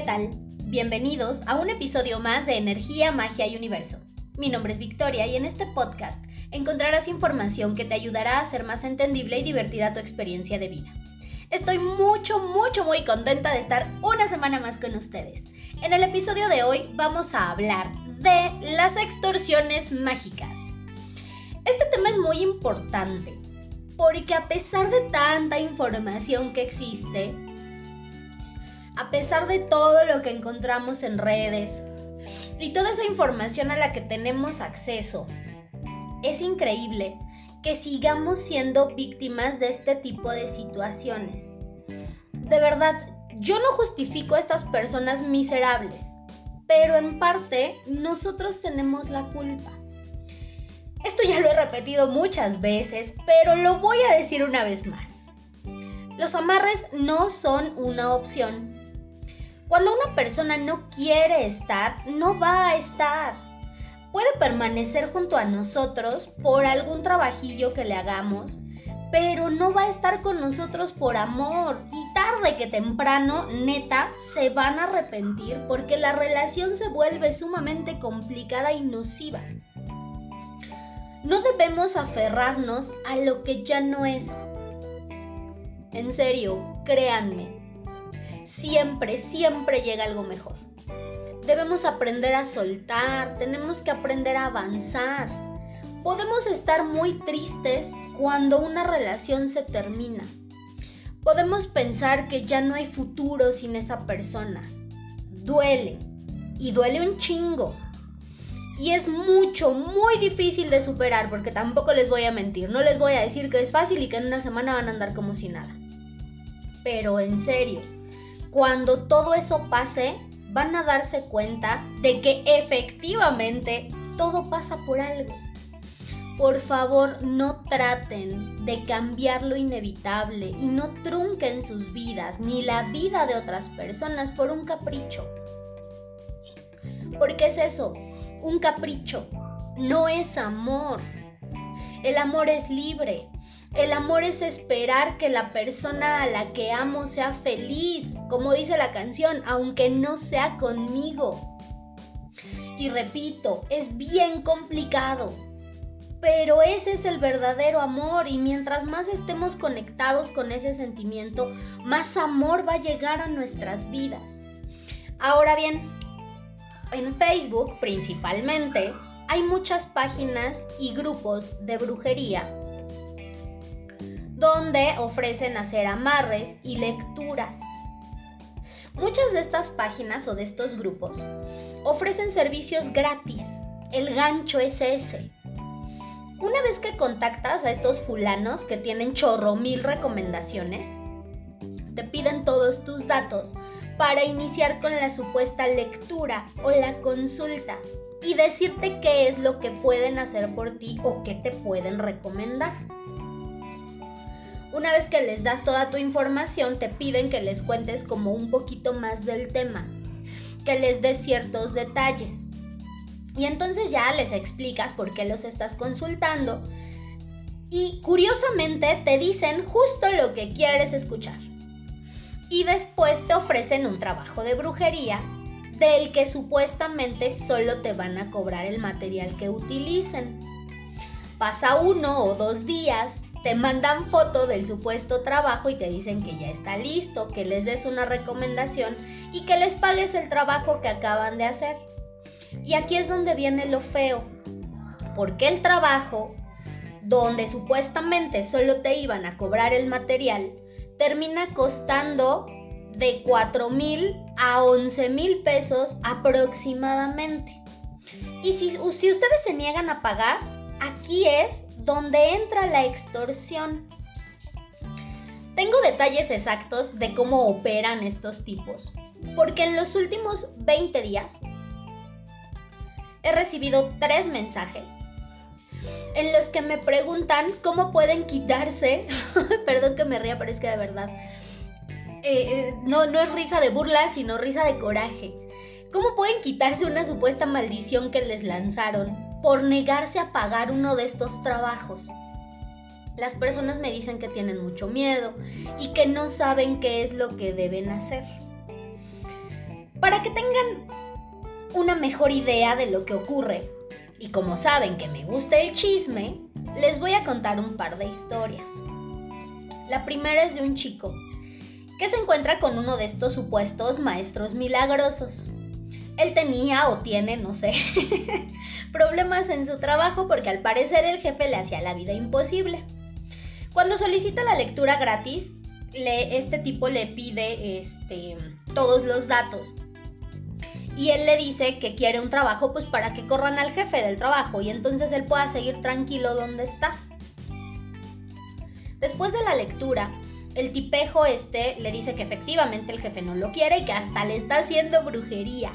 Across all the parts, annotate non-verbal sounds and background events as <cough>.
¿qué tal? Bienvenidos a un episodio más de Energía, Magia y Universo. Mi nombre es Victoria y en este podcast encontrarás información que te ayudará a hacer más entendible y divertida tu experiencia de vida. Estoy mucho, mucho, muy contenta de estar una semana más con ustedes. En el episodio de hoy vamos a hablar de las extorsiones mágicas. Este tema es muy importante porque a pesar de tanta información que existe, a pesar de todo lo que encontramos en redes y toda esa información a la que tenemos acceso, es increíble que sigamos siendo víctimas de este tipo de situaciones. De verdad, yo no justifico a estas personas miserables, pero en parte nosotros tenemos la culpa. Esto ya lo he repetido muchas veces, pero lo voy a decir una vez más. Los amarres no son una opción. Cuando una persona no quiere estar, no va a estar. Puede permanecer junto a nosotros por algún trabajillo que le hagamos, pero no va a estar con nosotros por amor. Y tarde que temprano, neta, se van a arrepentir porque la relación se vuelve sumamente complicada y nociva. No debemos aferrarnos a lo que ya no es. En serio, créanme, siempre, siempre llega algo mejor. Debemos aprender a soltar, tenemos que aprender a avanzar. Podemos estar muy tristes cuando una relación se termina. Podemos pensar que ya no hay futuro sin esa persona. Duele. Y duele un chingo. Y es mucho, muy difícil de superar porque tampoco les voy a mentir. No les voy a decir que es fácil y que en una semana van a andar como si nada. Pero en serio, cuando todo eso pase, van a darse cuenta de que efectivamente todo pasa por algo. Por favor, no traten de cambiar lo inevitable y no trunquen sus vidas ni la vida de otras personas por un capricho. ¿Por qué es eso? Un capricho. No es amor. El amor es libre, el amor es esperar que la persona a la que amo sea feliz, como dice la canción, aunque no sea conmigo. Y repito, es bien complicado, pero ese es el verdadero amor y mientras más estemos conectados con ese sentimiento, más amor va a llegar a nuestras vidas. Ahora bien, en Facebook principalmente hay muchas páginas y grupos de brujería donde ofrecen hacer amarres y lecturas. Muchas de estas páginas o de estos grupos ofrecen servicios gratis. El gancho ese. Una vez que contactas a estos fulanos que tienen chorro mil recomendaciones, te piden todos tus datos para iniciar con la supuesta lectura o la consulta y decirte qué es lo que pueden hacer por ti o qué te pueden recomendar. Una vez que les das toda tu información, te piden que les cuentes como un poquito más del tema, que les des ciertos detalles. Y entonces ya les explicas por qué los estás consultando. Y curiosamente te dicen justo lo que quieres escuchar. Y después te ofrecen un trabajo de brujería del que supuestamente solo te van a cobrar el material que utilicen. Pasa uno o dos días, te mandan foto del supuesto trabajo y te dicen que ya está listo, que les des una recomendación y que les pagues el trabajo que acaban de hacer. Y aquí es donde viene lo feo, porque el trabajo, donde supuestamente solo te iban a cobrar el material, termina costando de 4 mil a 11 mil pesos aproximadamente. Y si, si ustedes se niegan a pagar, aquí es donde entra la extorsión. Tengo detalles exactos de cómo operan estos tipos, porque en los últimos 20 días he recibido tres mensajes en los que me preguntan cómo pueden quitarse, <laughs> perdón que me ría, pero es que de verdad, eh, eh, no, no es risa de burla, sino risa de coraje. ¿Cómo pueden quitarse una supuesta maldición que les lanzaron por negarse a pagar uno de estos trabajos. Las personas me dicen que tienen mucho miedo y que no saben qué es lo que deben hacer. Para que tengan una mejor idea de lo que ocurre, y como saben que me gusta el chisme, les voy a contar un par de historias. La primera es de un chico que se encuentra con uno de estos supuestos maestros milagrosos. Él tenía o tiene, no sé, <laughs> problemas en su trabajo porque al parecer el jefe le hacía la vida imposible. Cuando solicita la lectura gratis, le, este tipo le pide este, todos los datos. Y él le dice que quiere un trabajo pues para que corran al jefe del trabajo y entonces él pueda seguir tranquilo donde está. Después de la lectura, el tipejo este le dice que efectivamente el jefe no lo quiere y que hasta le está haciendo brujería.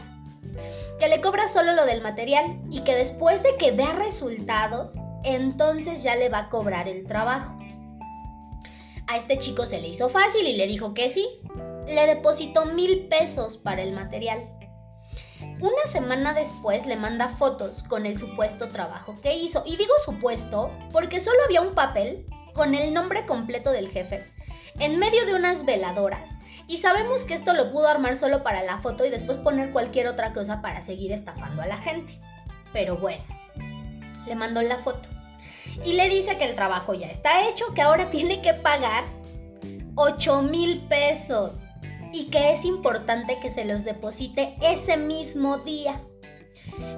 Que le cobra solo lo del material y que después de que vea resultados, entonces ya le va a cobrar el trabajo. A este chico se le hizo fácil y le dijo que sí. Le depositó mil pesos para el material. Una semana después le manda fotos con el supuesto trabajo que hizo. Y digo supuesto porque solo había un papel con el nombre completo del jefe en medio de unas veladoras. Y sabemos que esto lo pudo armar solo para la foto y después poner cualquier otra cosa para seguir estafando a la gente. Pero bueno, le mandó la foto y le dice que el trabajo ya está hecho, que ahora <laughs> tiene que pagar 8 mil pesos y que es importante que se los deposite ese mismo día.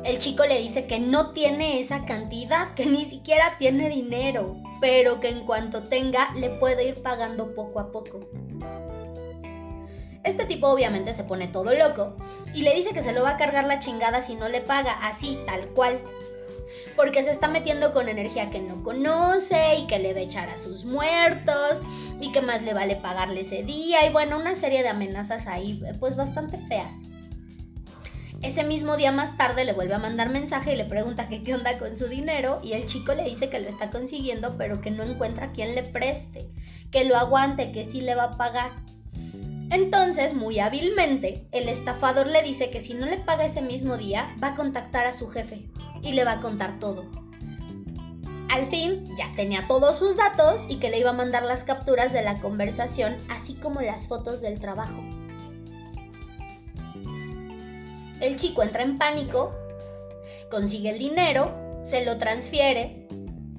El chico le dice que no tiene esa cantidad, que ni siquiera tiene dinero, pero que en cuanto tenga le puede ir pagando poco a poco. Este tipo obviamente se pone todo loco y le dice que se lo va a cargar la chingada si no le paga, así, tal cual porque se está metiendo con energía que no conoce y que le va a echar a sus muertos y que más le vale pagarle ese día y bueno, una serie de amenazas ahí pues bastante feas. Ese mismo día más tarde le vuelve a mandar mensaje y le pregunta que qué onda con su dinero y el chico le dice que lo está consiguiendo pero que no encuentra quien le preste, que lo aguante, que sí le va a pagar. Entonces, muy hábilmente, el estafador le dice que si no le paga ese mismo día, va a contactar a su jefe y le va a contar todo. Al fin ya tenía todos sus datos y que le iba a mandar las capturas de la conversación, así como las fotos del trabajo. El chico entra en pánico, consigue el dinero, se lo transfiere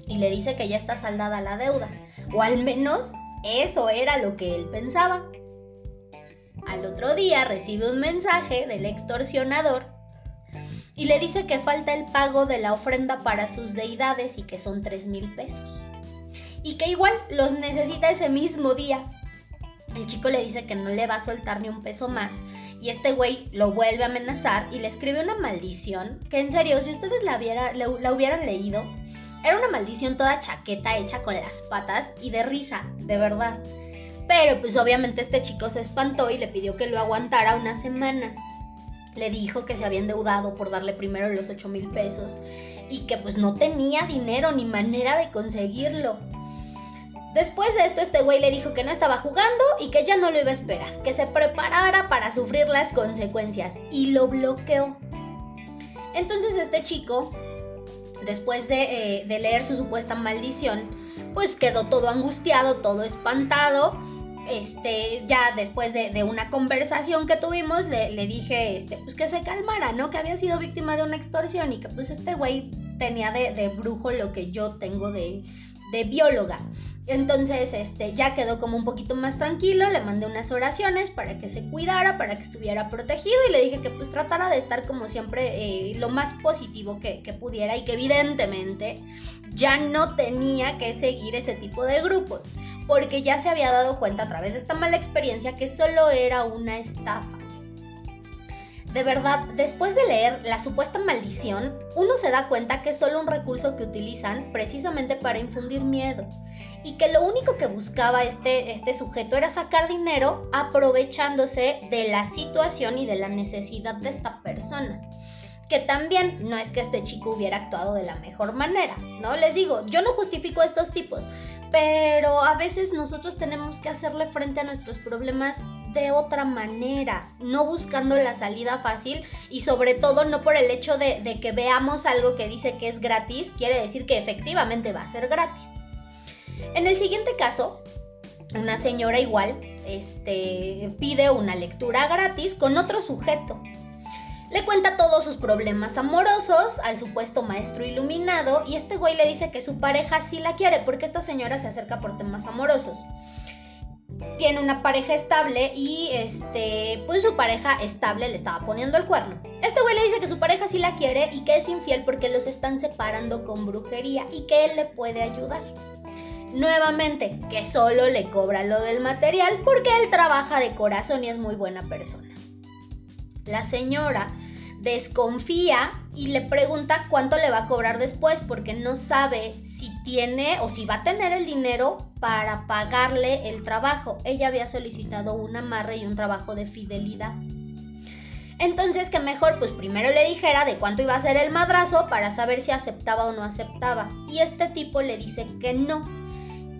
y le dice que ya está saldada la deuda, o al menos eso era lo que él pensaba. Al otro día recibe un mensaje del extorsionador y le dice que falta el pago de la ofrenda para sus deidades y que son 3 mil pesos. Y que igual los necesita ese mismo día. El chico le dice que no le va a soltar ni un peso más. Y este güey lo vuelve a amenazar y le escribe una maldición. Que en serio, si ustedes la, hubieran leído, era una maldición toda chaqueta hecha con las patas y de risa, de verdad. Pero pues obviamente este chico se espantó y le pidió que lo aguantara una semana le dijo que se había endeudado por darle primero los 8 mil pesos y que pues no tenía dinero ni manera de conseguirlo. Después de esto, este güey le dijo que no estaba jugando y que ya no lo iba a esperar, que se preparara para sufrir las consecuencias y lo bloqueó. Entonces este chico, después de, eh, leer su supuesta maldición, pues quedó todo angustiado, todo espantado este, ya después de, una conversación que tuvimos, le, dije, este, pues que se calmara, ¿no? Que había sido víctima de una extorsión y que pues este güey tenía de, brujo lo que yo tengo de bióloga. Entonces, este, ya quedó como un poquito más tranquilo, le mandé unas oraciones para que se cuidara, para que estuviera protegido y le dije que pues tratara de estar como siempre eh, lo más positivo que, que, pudiera y que evidentemente ya no tenía que seguir ese tipo de grupos porque ya se había dado cuenta a través de esta mala experiencia que solo era una estafa. De verdad, después de leer la supuesta maldición, uno se da cuenta que es solo un recurso que utilizan precisamente para infundir miedo y que lo único que buscaba este, este sujeto era sacar dinero aprovechándose de la situación y de la necesidad de esta persona que también no es que este chico hubiera actuado de la mejor manera, ¿no? Les digo, yo no justifico a estos tipos, pero a veces nosotros tenemos que hacerle frente a nuestros problemas de otra manera, no buscando la salida fácil y sobre todo no por el hecho de, de que veamos algo que dice que es gratis, quiere decir que efectivamente va a ser gratis. En el siguiente caso, una señora igual este, pide una lectura gratis con otro sujeto. Le cuenta todos sus problemas amorosos al supuesto maestro iluminado y este güey le dice que su pareja sí la quiere porque esta señora se acerca por temas amorosos. Tiene una pareja estable y este, pues su pareja estable le estaba poniendo el cuerno. Este güey le dice que su pareja sí la quiere y que es infiel porque los están separando con brujería y que él le puede ayudar. Nuevamente, que solo le cobra lo del material porque él trabaja de corazón y es muy buena persona. La señora desconfía y le pregunta cuánto le va a cobrar después porque no sabe si tiene o si va a tener el dinero para pagarle el trabajo. Ella había solicitado un amarre y un trabajo de fidelidad. Entonces que mejor pues primero le dijera de cuánto iba a ser el madrazo para saber si aceptaba o no aceptaba. Y este tipo le dice que no,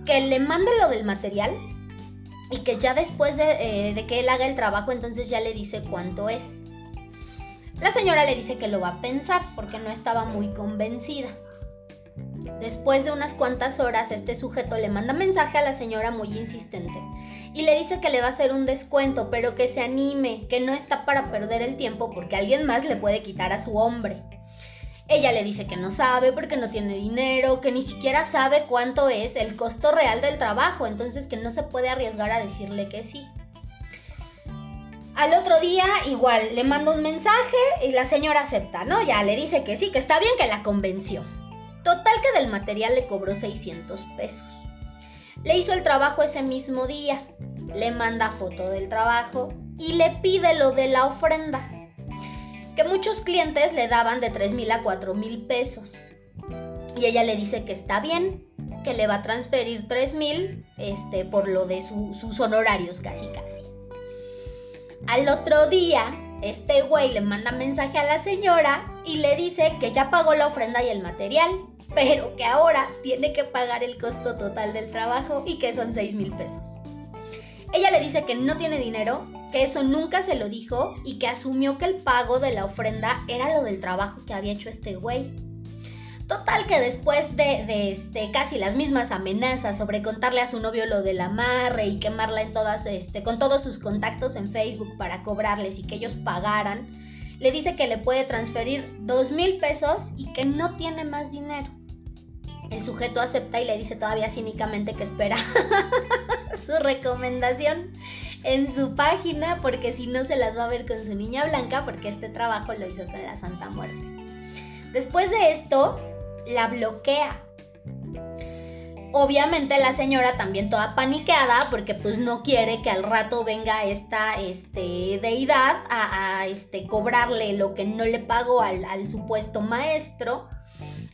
que le mande lo del material y que ya después de, eh, que él haga el trabajo entonces ya le dice cuánto es. La señora le dice que lo va a pensar porque no estaba muy convencida. Después de unas cuantas horas, este sujeto le manda mensaje a la señora muy insistente y le dice que le va a hacer un descuento, pero que se anime, que no está para perder el tiempo porque alguien más le puede quitar a su hombre. Ella le dice que no sabe porque no tiene dinero, que ni siquiera sabe cuánto es el costo real del trabajo, entonces que no se puede arriesgar a decirle que sí. Al otro día igual le manda un mensaje y la señora acepta, ¿no? Ya le dice que sí, que está bien, que la convenció. Total que del material le cobró 600 pesos. Le hizo el trabajo ese mismo día, le manda foto del trabajo y le pide lo de la ofrenda que muchos clientes le daban de 3 mil a 4 mil pesos. Y ella le dice que está bien, que le va a transferir 3 mil este, por lo de sus honorarios casi casi. Al otro día, este güey le manda mensaje a la señora y le dice que ya pagó la ofrenda y el material, pero que ahora tiene que pagar el costo total del trabajo y que son 6 mil pesos. Ella le dice que no tiene dinero que eso nunca se lo dijo y que asumió que el pago de la ofrenda era lo del trabajo que había hecho este güey. Total que después de, este, casi las mismas amenazas sobre contarle a su novio lo del amarre y quemarla en todas, este, con todos sus contactos en Facebook para cobrarles y que ellos pagaran, le dice que le puede transferir dos mil pesos y que no tiene más dinero. El sujeto acepta y le dice todavía cínicamente que espera <laughs> su recomendación en su página porque si no se las va a ver con su niña blanca porque este trabajo lo hizo con la Santa Muerte. Después de esto, la bloquea. Obviamente la señora también toda paniqueada porque pues no quiere que al rato venga esta este, deidad a, este, cobrarle lo que no le pagó al, al supuesto maestro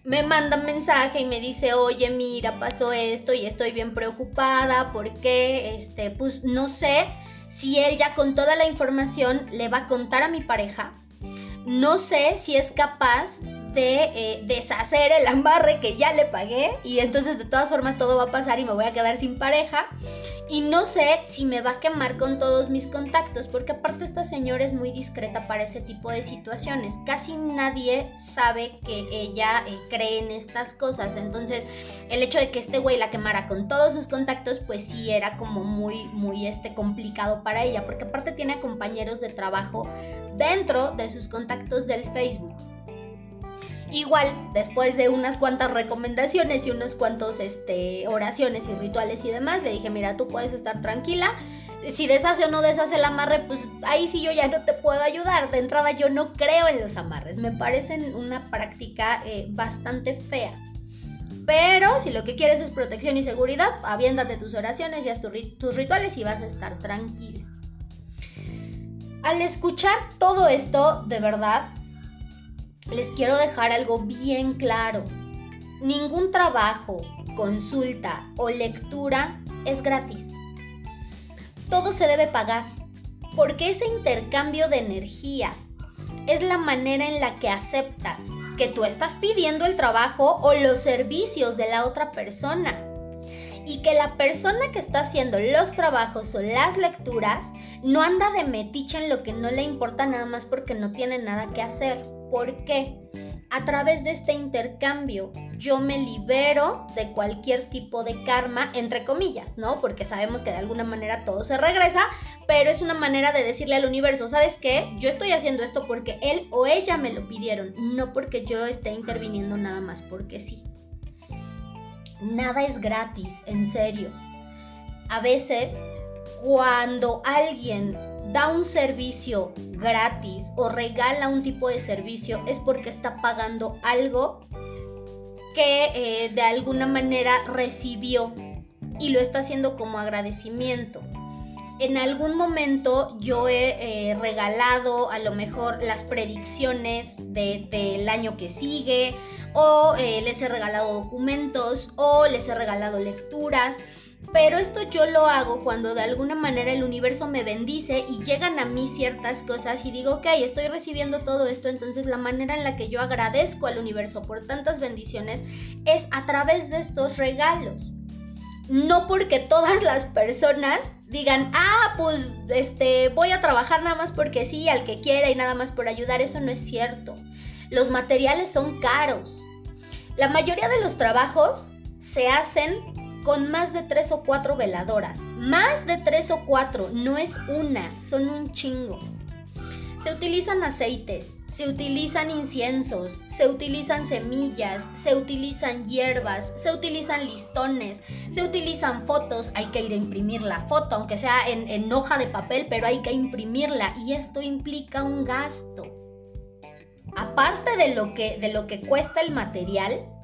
me manda un mensaje y me dice, oye, mira, pasó esto y estoy bien preocupada porque, este, pues no sé si él ya con toda la información le va a contar a mi pareja. No sé si es capaz de eh, deshacer el amarre que ya le pagué. Y entonces de todas formas todo va a pasar y me voy a quedar sin pareja. Y no sé si me va a quemar con todos mis contactos porque aparte esta señora es muy discreta para ese tipo de situaciones. Casi nadie sabe que ella eh, cree en estas cosas. Entonces el hecho de que este güey la quemara con todos sus contactos pues sí era como muy muy este complicado para ella porque aparte tiene compañeros de trabajo dentro de sus contactos del Facebook Igual, después de unas cuantas recomendaciones y unos cuantos este, oraciones y rituales y demás, le dije, mira, tú puedes estar tranquila. Si deshace o no deshace el amarre, pues ahí sí yo ya no te puedo ayudar. De entrada yo no creo en los amarres, me parecen una práctica eh, bastante fea. Pero si lo que quieres es protección y seguridad, aviéndate tus oraciones y haz tus rituales y vas a estar tranquila. Al escuchar todo esto, de verdad, les quiero dejar algo bien claro. Ningún trabajo, consulta o lectura es gratis. Todo se debe pagar, porque ese intercambio de energía es la manera en la que aceptas que tú estás pidiendo el trabajo o los servicios de la otra persona. Y que la persona que está haciendo los trabajos o las lecturas no anda de metiche en lo que no le importa nada más porque no tiene nada que hacer. ¿Por qué? a través de este intercambio yo me libero de cualquier tipo de karma, entre comillas, ¿no? Porque sabemos que de alguna manera todo se regresa, pero es una manera de decirle al universo, ¿sabes qué? Yo estoy haciendo esto porque él o ella me lo pidieron, no porque yo esté interviniendo nada más porque sí. Nada es gratis, en serio. A veces, cuando alguien da un servicio gratis o regala un tipo de servicio es porque está pagando algo que eh, de alguna manera recibió y lo está haciendo como agradecimiento. En algún momento yo he eh, regalado a lo mejor las predicciones del año que sigue o eh, les he regalado documentos o les he regalado lecturas pero esto yo lo hago cuando de alguna manera el universo me bendice y llegan a mí ciertas cosas y digo, ok, estoy recibiendo todo esto, entonces la manera en la que yo agradezco al universo por tantas bendiciones es a través de estos regalos. No porque todas las personas digan, ah, pues este, voy a trabajar nada más porque sí, al que quiera y nada más por ayudar, eso no es cierto. Los materiales son caros. La mayoría de los trabajos se hacen con más de tres o cuatro veladoras. Más de tres o cuatro, no es una, son un chingo. Se utilizan aceites, se utilizan inciensos, se utilizan semillas, se utilizan hierbas, se utilizan listones, se utilizan fotos, hay que ir a imprimir la foto, aunque sea en, hoja de papel, pero hay que imprimirla y esto implica un gasto. Aparte de lo que, de lo que cuesta el material,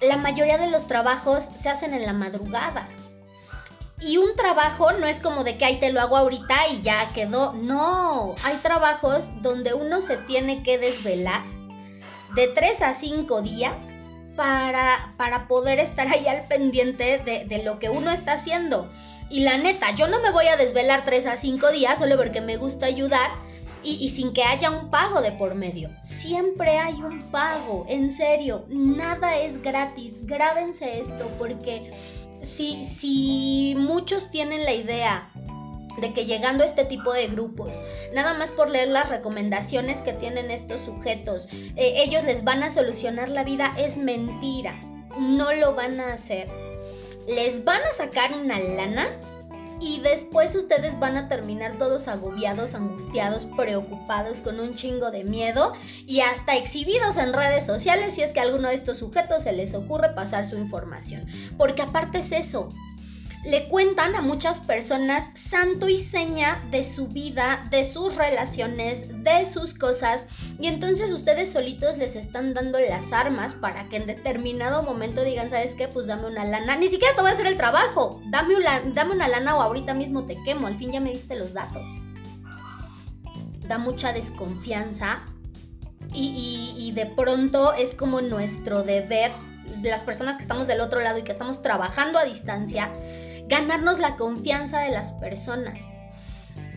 la mayoría de los trabajos se hacen en la madrugada. Y un trabajo no es como de que ahí te lo hago ahorita y ya quedó. No, hay trabajos donde uno se tiene que desvelar de 3 a 5 días para, para poder estar ahí al pendiente de, de lo que uno está haciendo. Y la neta, yo no me voy a desvelar 3 a 5 días solo porque me gusta ayudar y, sin que haya un pago de por medio. Siempre hay un pago, en serio, nada es gratis. Grábense esto porque si, si muchos tienen la idea de que llegando a este tipo de grupos, nada más por leer las recomendaciones que tienen estos sujetos, eh, ellos les van a solucionar la vida, es mentira. No lo van a hacer. Les van a sacar una lana y después ustedes van a terminar todos agobiados, angustiados, preocupados, con un chingo de miedo y hasta exhibidos en redes sociales si es que a alguno de estos sujetos se les ocurre pasar su información. Porque aparte es eso, le cuentan a muchas personas santo y seña de su vida, de sus relaciones, de sus cosas, y entonces ustedes solitos les están dando las armas para que en determinado momento digan, ¿sabes qué? Pues dame una lana. Ni siquiera te voy a hacer el trabajo. Dame una, lana o ahorita mismo te quemo. Al fin ya me diste los datos. Da mucha desconfianza y de pronto es como nuestro deber, las personas que estamos del otro lado y que estamos trabajando a distancia, ganarnos la confianza de las personas.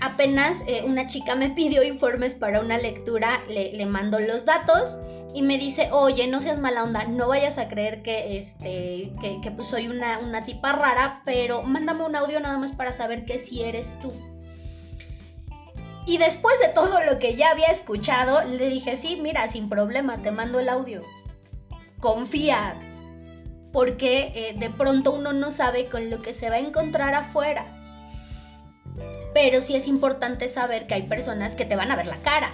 Apenas eh, una chica me pidió informes para una lectura, le, le mando los datos y me dice, oye, no seas mala onda, no vayas a creer que, este, que, pues soy una, una tipa rara, pero mándame un audio nada más para saber que si eres tú. Y después de todo lo que ya había escuchado, le dije, sí, mira, sin problema, te mando el audio. Confía, porque eh, de pronto uno no sabe con lo que se va a encontrar afuera. Pero sí es importante saber que hay personas que te van a ver la cara,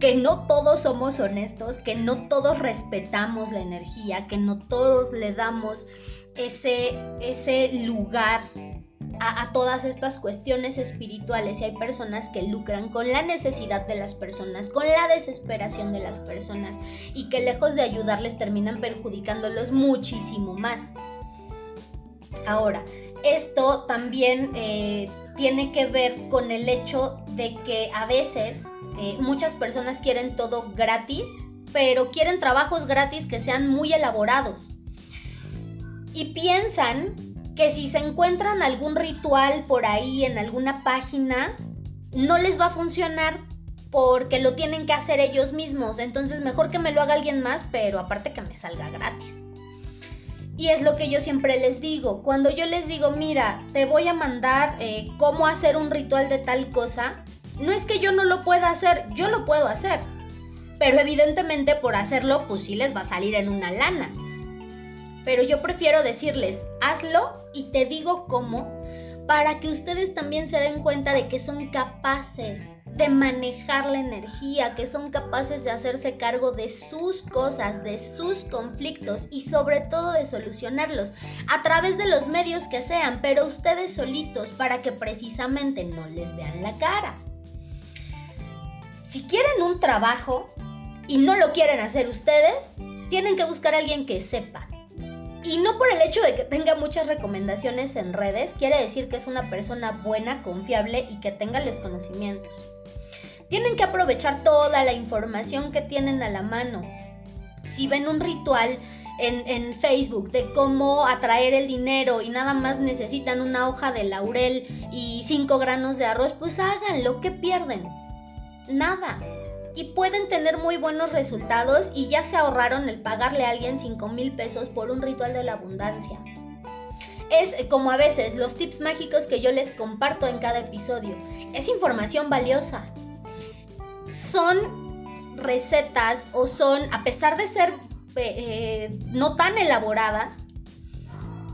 que no todos somos honestos, que no todos respetamos la energía, que no todos le damos ese, ese lugar a, todas estas cuestiones espirituales y hay personas que lucran con la necesidad de las personas, con la desesperación de las personas y que lejos de ayudarles terminan perjudicándolos muchísimo más. Ahora, esto también eh, tiene que ver con el hecho de que a veces eh, muchas personas quieren todo gratis, pero quieren trabajos gratis que sean muy elaborados. Y piensan que si se encuentran algún ritual por ahí en alguna página, no les va a funcionar porque lo tienen que hacer ellos mismos. Entonces mejor que me lo haga alguien más, pero aparte que me salga gratis. Y es lo que yo siempre les digo. Cuando yo les digo, mira, te voy a mandar eh, cómo hacer un ritual de tal cosa, no es que yo no lo pueda hacer, yo lo puedo hacer. pero evidentemente por hacerlo pues sí les va a salir en una lana. Pero yo prefiero decirles, hazlo y te digo cómo, para que ustedes también se den cuenta de que son capaces de manejar la energía, que son capaces de hacerse cargo de sus cosas, de sus conflictos y sobre todo de solucionarlos a través de los medios que sean, pero ustedes solitos para que precisamente no les vean la cara. Si quieren un trabajo y no lo quieren hacer ustedes, tienen que buscar a alguien que sepa. Y no por el hecho de que tenga muchas recomendaciones en redes, quiere decir que es una persona buena, confiable y que tenga los conocimientos. Tienen que aprovechar toda la información que tienen a la mano. Si ven un ritual en, Facebook de cómo atraer el dinero y nada más necesitan una hoja de laurel y cinco granos de arroz, pues háganlo, ¿qué pierden? Nada. Y pueden tener muy buenos resultados y ya se ahorraron el pagarle a alguien 5 mil pesos por un ritual de la abundancia. Es como a veces los tips mágicos que yo les comparto en cada episodio. Es información valiosa, son recetas o son, a pesar de ser eh, no tan elaboradas,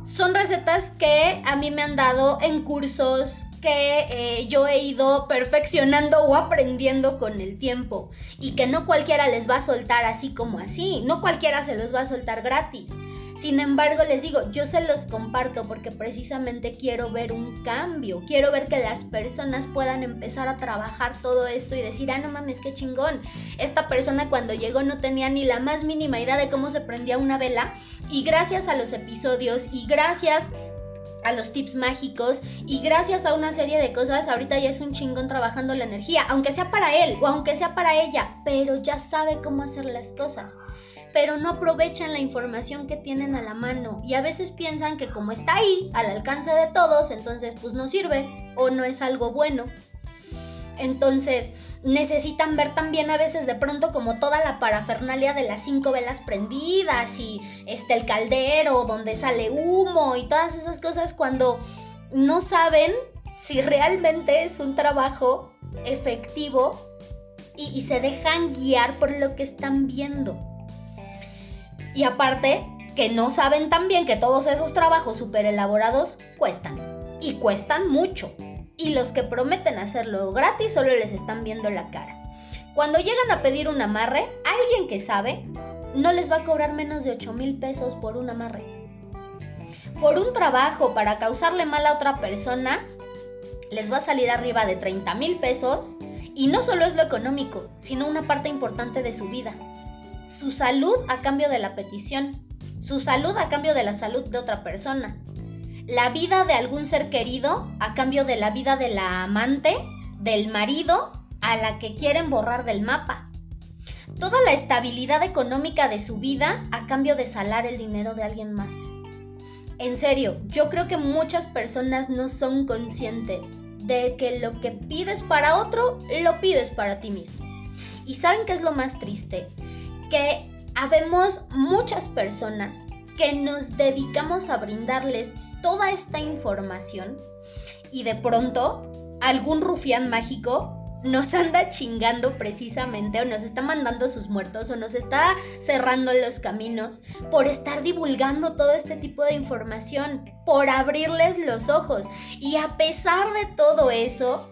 son recetas que a mí me han dado en cursos que eh, yo he ido perfeccionando o aprendiendo con el tiempo y que no cualquiera les va a soltar así como así, no cualquiera se los va a soltar gratis. Sin embargo, les digo, yo se los comparto porque precisamente quiero ver un cambio, quiero ver que las personas puedan empezar a trabajar todo esto y decir, ah, no mames, qué chingón. Esta persona cuando llegó no tenía ni la más mínima idea de cómo se prendía una vela y gracias a los episodios y gracias a los tips mágicos y gracias a una serie de cosas ahorita ya es un chingón trabajando la energía, aunque sea para él o aunque sea para ella, pero ya sabe cómo hacer las cosas pero no aprovechan la información que tienen a la mano y a veces piensan que como está ahí, al alcance de todos, entonces pues no sirve o no es algo bueno. Entonces necesitan ver también a veces de pronto como toda la parafernalia de las cinco velas prendidas y este el caldero donde sale humo y todas esas cosas cuando no saben si realmente es un trabajo efectivo y, y se dejan guiar por lo que están viendo. Y aparte, que no saben también que todos esos trabajos súper elaborados cuestan. Y cuestan mucho. Y los que prometen hacerlo gratis solo les están viendo la cara. Cuando llegan a pedir un amarre, alguien que sabe no les va a cobrar menos de 8 mil pesos por un amarre. Por un trabajo para causarle mal a otra persona, les va a salir arriba de 30 mil pesos. Y no solo es lo económico, sino una parte importante de su vida su salud a cambio de la petición, su salud a cambio de la salud de otra persona, la vida de algún ser querido a cambio de la vida de la amante, del marido, a la que quieren borrar del mapa. Toda la estabilidad económica de su vida a cambio de salar el dinero de alguien más. En serio, yo creo que muchas personas no son conscientes de que lo que pides para otro, lo pides para ti mismo. ¿Y saben qué es lo más triste? que habemos muchas personas que nos dedicamos a brindarles toda esta información y de pronto algún rufián mágico nos anda chingando precisamente o nos está mandando sus muertos o nos está cerrando los caminos por estar divulgando todo este tipo de información, por abrirles los ojos. Y a pesar de todo eso,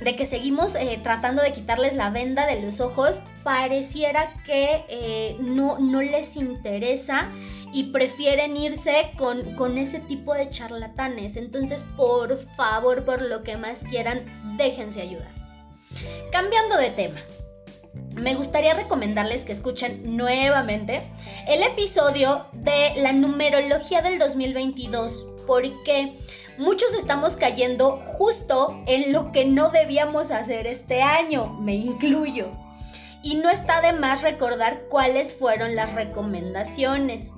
de que seguimos eh, tratando de quitarles la venda de los ojos, pareciera que eh, no, no, les interesa y prefieren irse con, con, ese tipo de charlatanes. Entonces, por favor, por lo que más quieran, déjense ayudar. Cambiando de tema. Me gustaría recomendarles que escuchen nuevamente el episodio de la numerología del 2022 porque muchos estamos cayendo justo en lo que no debíamos hacer este año, me incluyo. Y no está de más recordar cuáles fueron las recomendaciones.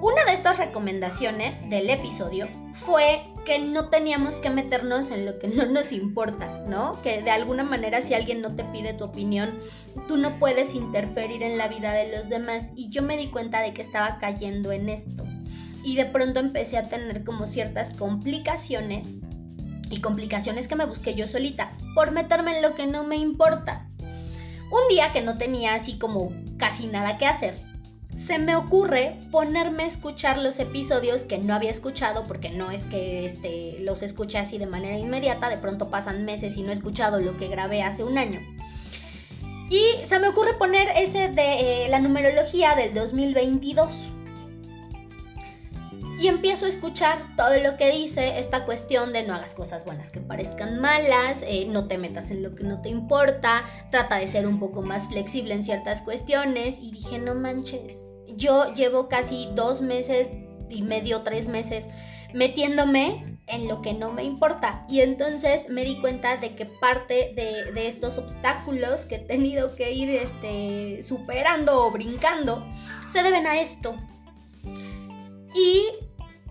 Una de estas recomendaciones del episodio fue que no teníamos que meternos en lo que <laughs> no nos importa, ¿no? Que de alguna manera si alguien no te pide tu opinión, tú no puedes interferir en la vida de los demás. Y yo me di cuenta de que estaba cayendo en esto y de pronto empecé a tener como ciertas complicaciones y complicaciones que me busqué yo solita por meterme en lo que no me importa. Un día que no tenía así como casi nada que hacer, se me ocurre ponerme a escuchar los episodios que no había escuchado, porque no es que este, los escuche así de manera inmediata, de pronto pasan meses y no he escuchado lo que grabé hace un año. Y se me ocurre poner ese de eh, la numerología del 2022 y empiezo a escuchar todo lo que dice esta cuestión de no hagas cosas buenas que parezcan malas, eh, no te metas en lo que no te importa, trata de ser un poco más flexible en ciertas cuestiones y dije, no manches, yo llevo casi dos meses y medio, tres meses metiéndome en lo que no me importa. Y entonces me di cuenta de que parte de, de, estos obstáculos que he tenido que ir este, superando o brincando se deben a esto. Y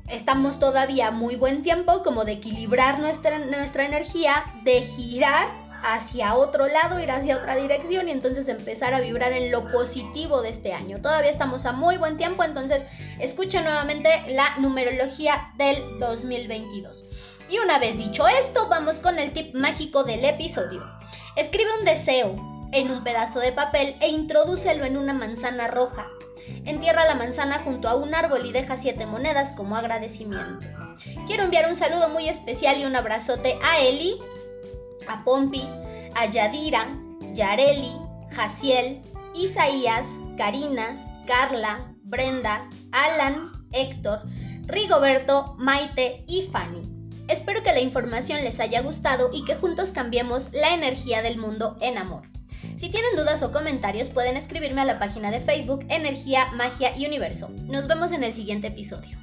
estamos todavía muy buen tiempo como de equilibrar nuestra, nuestra energía, de girar hacia otro lado, ir hacia otra dirección y entonces empezar a vibrar en lo positivo de este año. Todavía estamos a muy buen tiempo, entonces escucha nuevamente la numerología del 2022. Y una vez dicho esto, vamos con el tip mágico del episodio. Escribe un deseo en un pedazo de papel e introdúcelo en una manzana roja. Entierra la manzana junto a un árbol y deja siete monedas como agradecimiento. Quiero enviar un saludo muy especial y un abrazote a Eli, a Pompi, a Yadira, Yareli, Jaciel, Isaías, Karina, Carla, Brenda, Alan, Héctor, Rigoberto, Maite y Fanny. Espero que la información les haya gustado y que juntos cambiemos la energía del mundo en amor. Si tienen dudas o comentarios pueden escribirme a la página de Facebook Energía, Magia y Universo. Nos vemos en el siguiente episodio.